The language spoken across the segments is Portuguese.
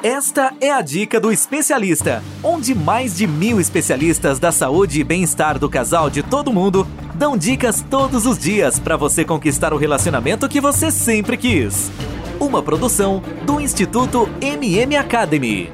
Esta é a dica do especialista, onde mais de mil especialistas da saúde e bem-estar do casal de todo mundo dão dicas todos os dias para você conquistar o relacionamento que você sempre quis. Uma produção do Instituto MM Academy.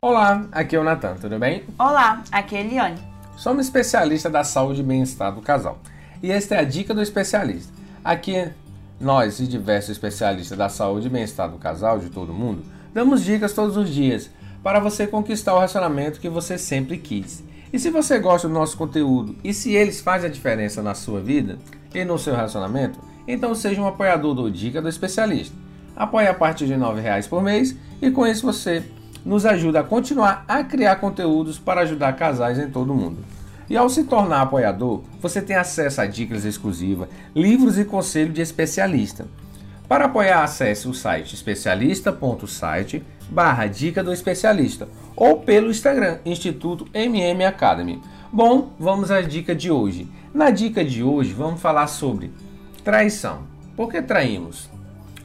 Olá, aqui é o Natan, tudo bem? Olá, aqui é a Eliane. Somos especialistas da saúde e bem-estar do casal. E esta é a dica do especialista. Aqui, nós e diversos especialistas da saúde e bem-estar do casal de todo mundo Damos dicas todos os dias para você conquistar o relacionamento que você sempre quis. E se você gosta do nosso conteúdo e se eles fazem a diferença na sua vida e no seu relacionamento, então seja um apoiador do Dica do Especialista. Apoie a partir de R$ reais por mês e com isso você nos ajuda a continuar a criar conteúdos para ajudar casais em todo o mundo. E ao se tornar apoiador, você tem acesso a dicas exclusivas, livros e conselho de especialista. Para apoiar, acesse o site especialista.site barra dica do especialista ou pelo Instagram Instituto MM Academy. Bom, vamos à dica de hoje. Na dica de hoje vamos falar sobre traição. Por que traímos?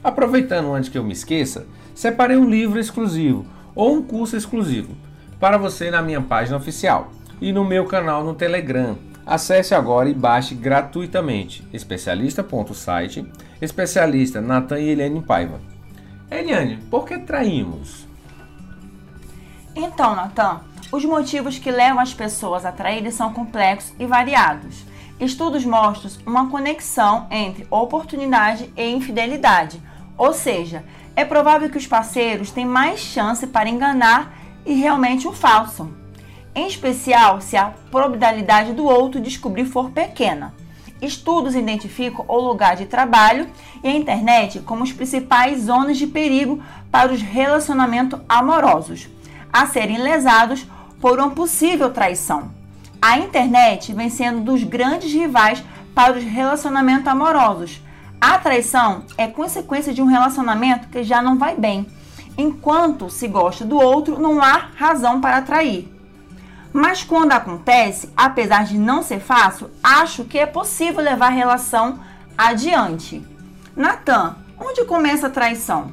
Aproveitando antes que eu me esqueça, separei um livro exclusivo ou um curso exclusivo para você na minha página oficial e no meu canal no Telegram Acesse agora e baixe gratuitamente especialista.site, especialista Natan e Eliane Paiva. Eliane, por que traímos? Então, Natan, os motivos que levam as pessoas a traírem são complexos e variados. Estudos mostram uma conexão entre oportunidade e infidelidade, ou seja, é provável que os parceiros tenham mais chance para enganar e realmente o falso em especial se a probabilidade do outro descobrir for pequena. Estudos identificam o lugar de trabalho e a internet como as principais zonas de perigo para os relacionamentos amorosos, a serem lesados por uma possível traição. A internet vem sendo dos grandes rivais para os relacionamentos amorosos. A traição é consequência de um relacionamento que já não vai bem. Enquanto se gosta do outro, não há razão para trair. Mas quando acontece, apesar de não ser fácil, acho que é possível levar a relação adiante. Natan, onde começa a traição?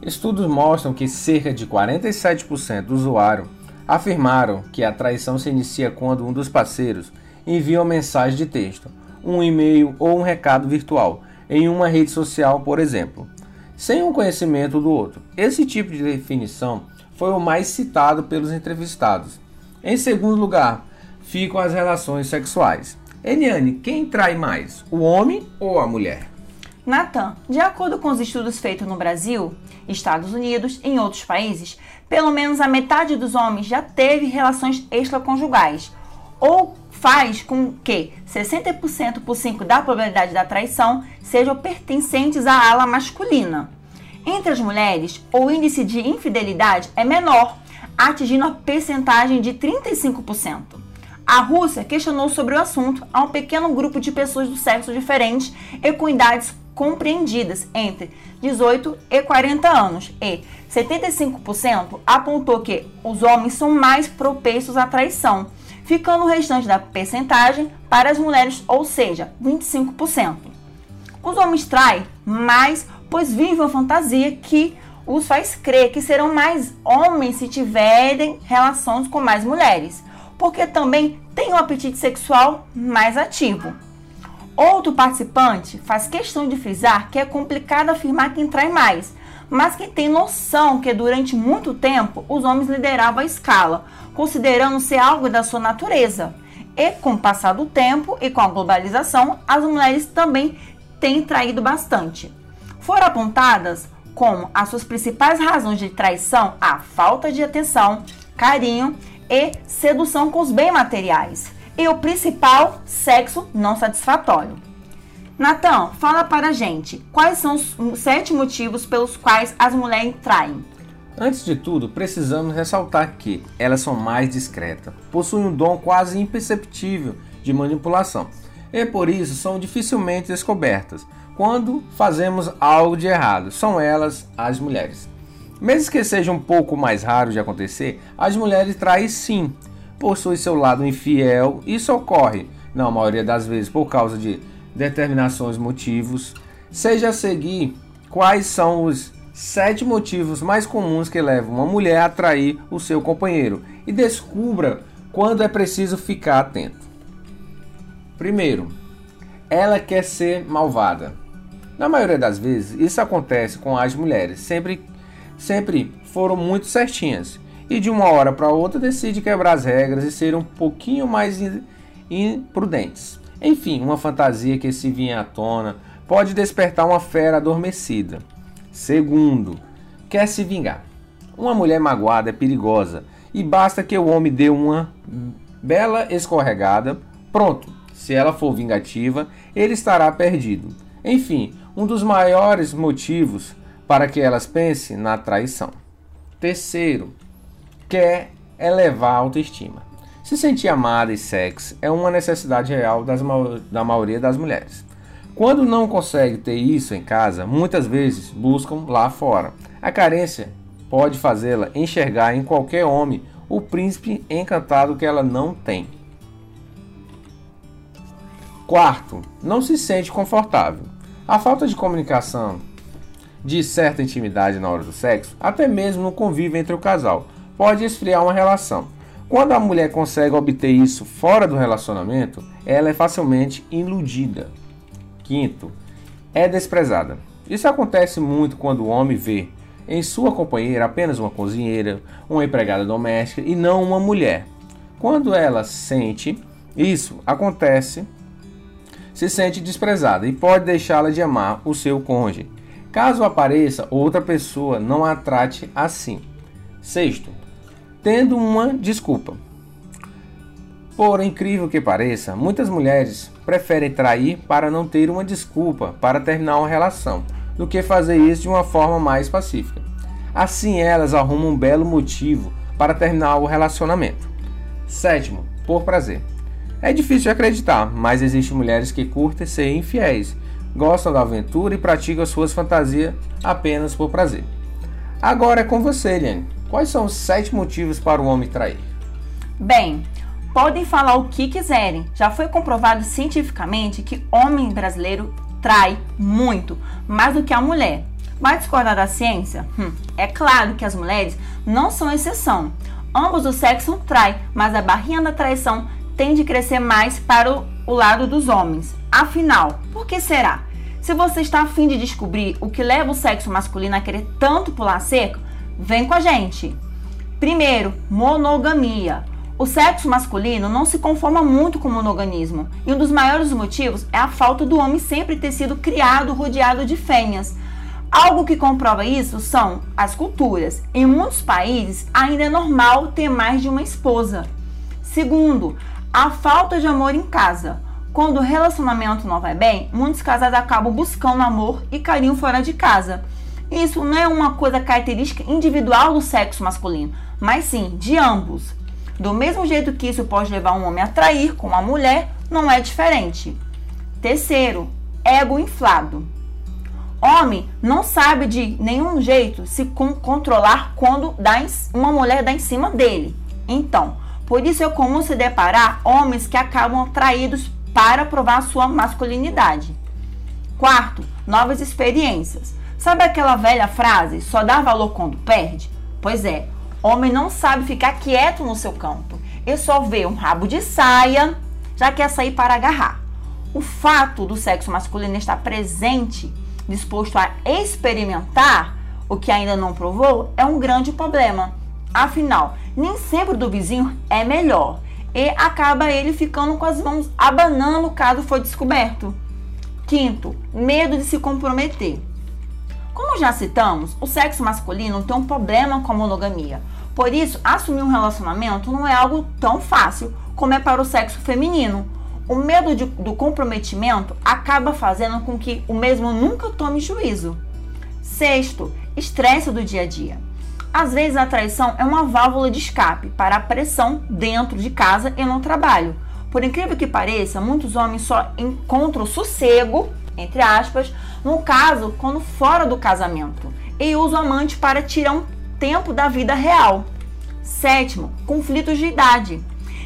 Estudos mostram que cerca de 47% do usuário afirmaram que a traição se inicia quando um dos parceiros envia uma mensagem de texto, um e-mail ou um recado virtual em uma rede social, por exemplo, sem o um conhecimento do outro. Esse tipo de definição foi o mais citado pelos entrevistados em segundo lugar, ficam as relações sexuais. Eliane, quem trai mais, o homem ou a mulher? Natan, de acordo com os estudos feitos no Brasil, Estados Unidos e em outros países, pelo menos a metade dos homens já teve relações extraconjugais, ou faz com que 60% por 5 da probabilidade da traição sejam pertencentes à ala masculina. Entre as mulheres, o índice de infidelidade é menor, atingindo a percentagem de 35%. A Rússia questionou sobre o assunto a um pequeno grupo de pessoas do sexo diferente e com idades compreendidas entre 18 e 40 anos, e 75% apontou que os homens são mais propensos à traição, ficando o restante da percentagem para as mulheres, ou seja, 25%. Os homens traem mais, pois vivem uma fantasia que os faz crer que serão mais homens se tiverem relações com mais mulheres, porque também tem um apetite sexual mais ativo. Outro participante faz questão de frisar que é complicado afirmar quem trai mais, mas que tem noção que durante muito tempo os homens lideravam a escala, considerando ser algo da sua natureza. E com o passar do tempo e com a globalização, as mulheres também têm traído bastante. Foram apontadas como as suas principais razões de traição a falta de atenção, carinho e sedução com os bens materiais. E o principal, sexo não satisfatório. Natan, fala para a gente quais são os sete motivos pelos quais as mulheres traem. Antes de tudo, precisamos ressaltar que elas são mais discretas, possuem um dom quase imperceptível de manipulação e por isso são dificilmente descobertas quando fazemos algo de errado. São elas as mulheres. Mesmo que seja um pouco mais raro de acontecer, as mulheres traem sim, possuem seu lado infiel. Isso ocorre, na maioria das vezes, por causa de determinações motivos. Seja a seguir quais são os sete motivos mais comuns que levam uma mulher a atrair o seu companheiro e descubra quando é preciso ficar atento. Primeiro, ela quer ser malvada. Na maioria das vezes, isso acontece com as mulheres, sempre, sempre foram muito certinhas e de uma hora para outra decide quebrar as regras e ser um pouquinho mais imprudentes. Enfim, uma fantasia que se vinha à tona pode despertar uma fera adormecida. Segundo, quer se vingar. Uma mulher magoada é perigosa e basta que o homem dê uma bela escorregada, pronto. Se ela for vingativa, ele estará perdido. Enfim, um dos maiores motivos para que elas pensem na traição. Terceiro, quer elevar a autoestima. Se sentir amada e sexy é uma necessidade real das, da maioria das mulheres. Quando não consegue ter isso em casa, muitas vezes buscam lá fora. A carência pode fazê-la enxergar em qualquer homem o príncipe encantado que ela não tem. Quarto, não se sente confortável. A falta de comunicação, de certa intimidade na hora do sexo, até mesmo no convívio entre o casal, pode esfriar uma relação. Quando a mulher consegue obter isso fora do relacionamento, ela é facilmente iludida. Quinto, é desprezada. Isso acontece muito quando o homem vê em sua companheira apenas uma cozinheira, uma empregada doméstica e não uma mulher. Quando ela sente isso, acontece, se sente desprezada e pode deixá-la de amar o seu cônjuge. Caso apareça outra pessoa, não a trate assim. Sexto, tendo uma desculpa. Por incrível que pareça, muitas mulheres preferem trair para não ter uma desculpa para terminar uma relação, do que fazer isso de uma forma mais pacífica. Assim, elas arrumam um belo motivo para terminar o relacionamento. Sétimo, por prazer. É difícil acreditar, mas existem mulheres que curtem ser infiéis, gostam da aventura e praticam suas fantasias apenas por prazer. Agora é com você, Eliane. Quais são os sete motivos para o homem trair? Bem, podem falar o que quiserem. Já foi comprovado cientificamente que homem brasileiro trai muito, mais do que a mulher. Vai discordar da ciência? Hum, é claro que as mulheres não são exceção. Ambos os sexos traem, mas a barrinha da traição tende a crescer mais para o, o lado dos homens. Afinal, por que será? Se você está afim de descobrir o que leva o sexo masculino a querer tanto pular cerca, Vem com a gente. Primeiro, monogamia. O sexo masculino não se conforma muito com o monoganismo, e um dos maiores motivos é a falta do homem sempre ter sido criado rodeado de fêmeas. Algo que comprova isso são as culturas. Em muitos países, ainda é normal ter mais de uma esposa. Segundo, a falta de amor em casa. Quando o relacionamento não vai bem, muitos casais acabam buscando amor e carinho fora de casa. Isso não é uma coisa característica individual do sexo masculino, mas sim de ambos. Do mesmo jeito que isso pode levar um homem a trair com uma mulher, não é diferente. Terceiro, ego inflado. Homem não sabe de nenhum jeito se controlar quando uma mulher dá em cima dele. Então, por isso é comum se deparar homens que acabam atraídos para provar sua masculinidade. Quarto, novas experiências. Sabe aquela velha frase, só dá valor quando perde? Pois é, homem não sabe ficar quieto no seu canto. E só vê um rabo de saia, já quer sair para agarrar. O fato do sexo masculino estar presente, disposto a experimentar o que ainda não provou, é um grande problema. Afinal, nem sempre do vizinho é melhor e acaba ele ficando com as mãos abanando caso for descoberto. Quinto, medo de se comprometer. Como já citamos, o sexo masculino tem um problema com a monogamia. Por isso, assumir um relacionamento não é algo tão fácil como é para o sexo feminino. O medo de, do comprometimento acaba fazendo com que o mesmo nunca tome juízo. Sexto, estresse do dia a dia. Às vezes a traição é uma válvula de escape para a pressão dentro de casa e no trabalho. Por incrível que pareça, muitos homens só encontram sossego entre aspas, no caso, quando fora do casamento, e usa o amante para tirar um tempo da vida real. Sétimo, conflitos de idade.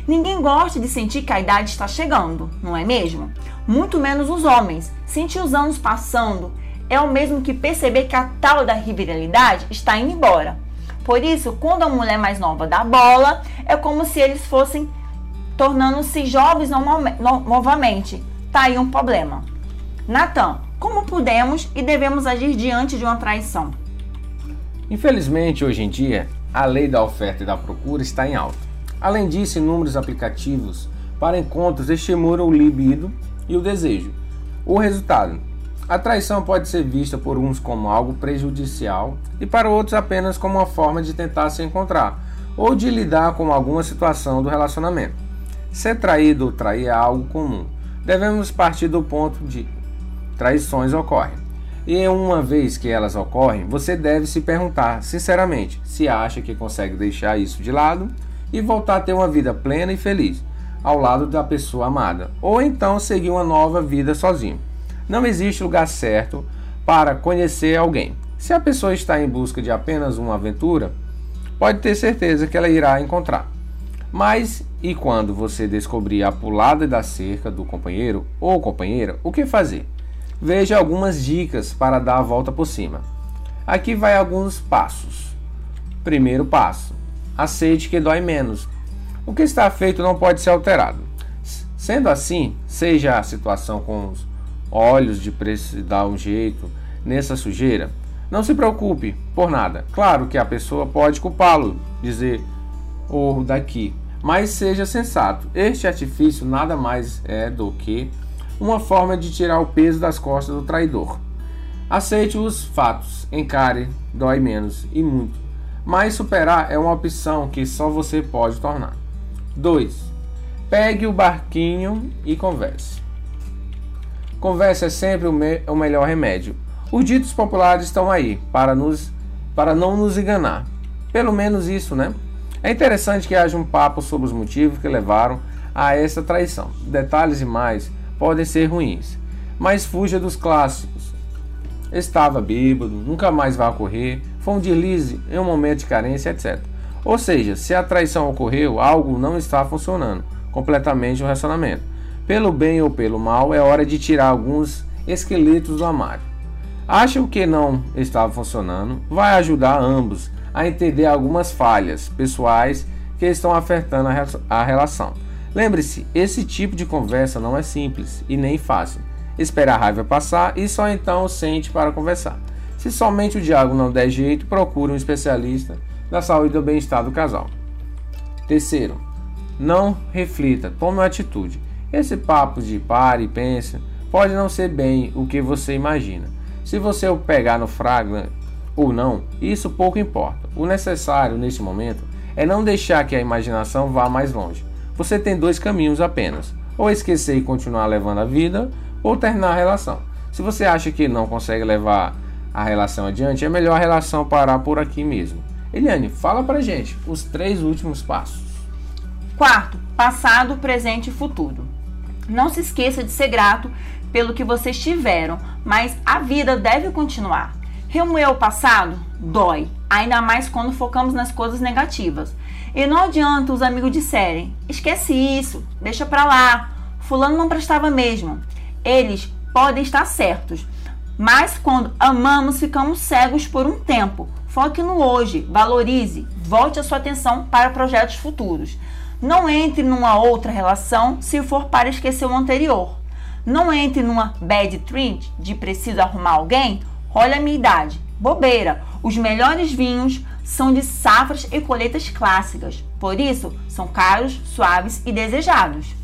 Ninguém gosta de sentir que a idade está chegando, não é mesmo? Muito menos os homens. Sentir os anos passando é o mesmo que perceber que a tal da rivalidade está indo embora. Por isso, quando a mulher mais nova dá bola, é como se eles fossem tornando-se jovens novamente. Tá aí um problema. Natan, como podemos e devemos agir diante de uma traição? Infelizmente, hoje em dia, a lei da oferta e da procura está em alta. Além disso, inúmeros aplicativos para encontros estimulam o libido e o desejo. O resultado: a traição pode ser vista por uns como algo prejudicial e para outros apenas como uma forma de tentar se encontrar ou de lidar com alguma situação do relacionamento. Ser traído ou trair é algo comum. Devemos partir do ponto de traições ocorrem. E uma vez que elas ocorrem, você deve se perguntar sinceramente se acha que consegue deixar isso de lado e voltar a ter uma vida plena e feliz ao lado da pessoa amada, ou então seguir uma nova vida sozinho. Não existe lugar certo para conhecer alguém. Se a pessoa está em busca de apenas uma aventura, pode ter certeza que ela irá encontrar. Mas e quando você descobrir a pulada da cerca do companheiro ou companheira, o que fazer? Veja algumas dicas para dar a volta por cima. Aqui vai alguns passos. Primeiro passo: aceite que dói menos. O que está feito não pode ser alterado. Sendo assim, seja a situação com os olhos de precisar um jeito nessa sujeira, não se preocupe por nada. Claro que a pessoa pode culpá-lo, dizer ou daqui, mas seja sensato. Este artifício nada mais é do que uma forma de tirar o peso das costas do traidor. Aceite os fatos, encare, dói menos e muito. Mas superar é uma opção que só você pode tornar. 2. Pegue o barquinho e converse. Conversa é sempre o, me o melhor remédio. Os ditos populares estão aí para, nos, para não nos enganar. Pelo menos isso, né? É interessante que haja um papo sobre os motivos que levaram a essa traição. Detalhes e mais podem ser ruins, mas fuja dos clássicos. Estava bêbado, nunca mais vai ocorrer, foi um deslize em um momento de carência, etc. Ou seja, se a traição ocorreu, algo não está funcionando completamente no relacionamento. Pelo bem ou pelo mal, é hora de tirar alguns esqueletos do armário. Acha o que não estava funcionando, vai ajudar ambos a entender algumas falhas pessoais que estão afetando a relação. Lembre-se, esse tipo de conversa não é simples e nem fácil. Espera a raiva passar e só então sente para conversar. Se somente o diálogo não der jeito, procure um especialista da saúde e do bem-estar do casal. Terceiro, não reflita, tome uma atitude. Esse papo de pare e pense pode não ser bem o que você imagina. Se você o pegar no fragma ou não, isso pouco importa. O necessário neste momento é não deixar que a imaginação vá mais longe você tem dois caminhos apenas: ou esquecer e continuar levando a vida, ou terminar a relação. Se você acha que não consegue levar a relação adiante, é melhor a relação parar por aqui mesmo. Eliane, fala pra gente os três últimos passos. Quarto, passado, presente e futuro. Não se esqueça de ser grato pelo que vocês tiveram, mas a vida deve continuar. Remoer o passado dói, ainda mais quando focamos nas coisas negativas. E não adianta os amigos disserem: esquece isso, deixa pra lá, Fulano não prestava mesmo. Eles podem estar certos, mas quando amamos, ficamos cegos por um tempo. Foque no hoje, valorize, volte a sua atenção para projetos futuros. Não entre numa outra relação se for para esquecer o anterior. Não entre numa bad trend de preciso arrumar alguém. Olha a minha idade. Bobeira. Os melhores vinhos são de safras e colheitas clássicas, por isso são caros, suaves e desejados.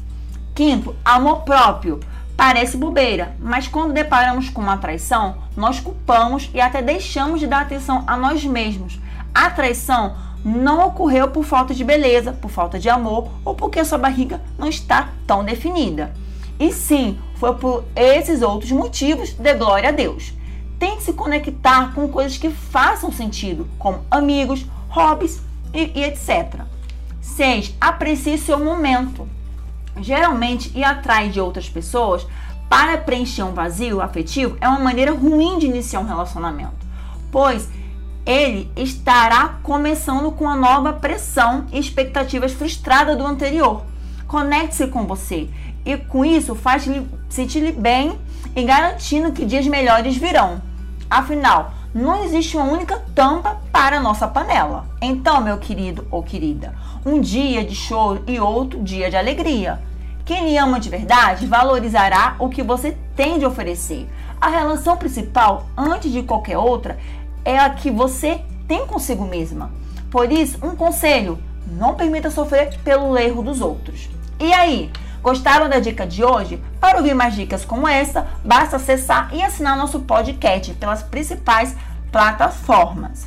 Quinto, amor próprio. Parece bobeira, mas quando deparamos com uma traição, nós culpamos e até deixamos de dar atenção a nós mesmos. A traição não ocorreu por falta de beleza, por falta de amor ou porque sua barriga não está tão definida. E sim, foi por esses outros motivos de glória a Deus. Tente se conectar com coisas que façam sentido, como amigos, hobbies e, e etc. 6. Aprecie seu momento. Geralmente, ir atrás de outras pessoas para preencher um vazio afetivo é uma maneira ruim de iniciar um relacionamento, pois ele estará começando com uma nova pressão e expectativas frustradas do anterior. Conecte-se com você e com isso faz-lhe sentir bem e garantindo que dias melhores virão. Afinal, não existe uma única tampa para a nossa panela. Então, meu querido ou querida, um dia de choro e outro dia de alegria. Quem lhe ama de verdade valorizará o que você tem de oferecer. A relação principal, antes de qualquer outra, é a que você tem consigo mesma. Por isso, um conselho: não permita sofrer pelo erro dos outros. E aí, gostaram da dica de hoje? Para ouvir mais dicas como essa, basta acessar e assinar nosso podcast pelas principais plataformas.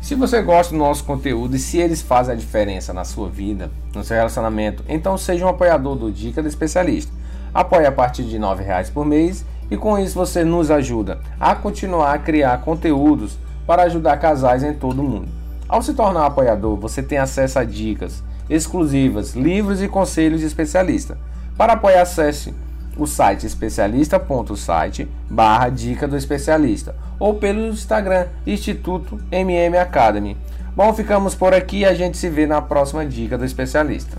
Se você gosta do nosso conteúdo e se eles fazem a diferença na sua vida, no seu relacionamento, então seja um apoiador do Dica do Especialista. Apoie a partir de R$ reais por mês e com isso você nos ajuda a continuar a criar conteúdos para ajudar casais em todo o mundo. Ao se tornar um apoiador, você tem acesso a dicas exclusivas, livros e conselhos de especialista. Para apoiar, acesse o site especialista.site barra dica do especialista ou pelo Instagram Instituto MM Academy. Bom, ficamos por aqui e a gente se vê na próxima dica do especialista.